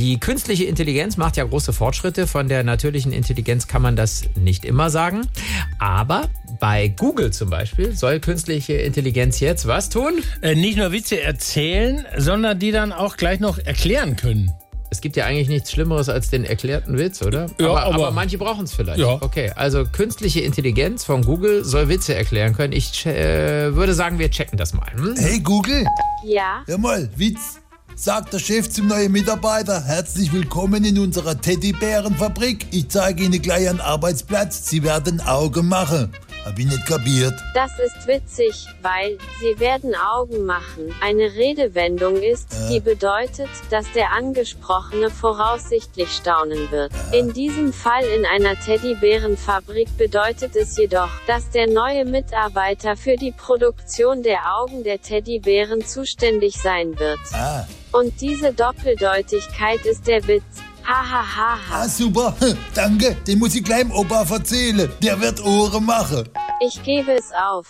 Die künstliche Intelligenz macht ja große Fortschritte. Von der natürlichen Intelligenz kann man das nicht immer sagen. Aber bei Google zum Beispiel soll künstliche Intelligenz jetzt was tun? Äh, nicht nur Witze erzählen, sondern die dann auch gleich noch erklären können. Es gibt ja eigentlich nichts Schlimmeres als den erklärten Witz, oder? Ja, aber, aber- aber manche brauchen es vielleicht. Ja. Okay, also künstliche Intelligenz von Google soll Witze erklären können. Ich äh, würde sagen, wir checken das mal. Hm? Hey Google, Ja, hör mal, Witz. Sagt der Chef zum neuen Mitarbeiter, herzlich willkommen in unserer Teddybärenfabrik. Ich zeige Ihnen gleich einen Arbeitsplatz. Sie werden Augen machen. Hab ich nicht kapiert. das ist witzig, weil sie werden Augen machen. Eine Redewendung ist, die bedeutet, dass der Angesprochene voraussichtlich staunen wird. In diesem Fall in einer Teddybärenfabrik bedeutet es jedoch, dass der neue Mitarbeiter für die Produktion der Augen der Teddybären zuständig sein wird. Ah, Und diese Doppeldeutigkeit ist der Witz. Ha ha ha ah super. Danke, den muss ich gleich Opa erzählen. Der wird Ohren machen. Ich gebe es auf.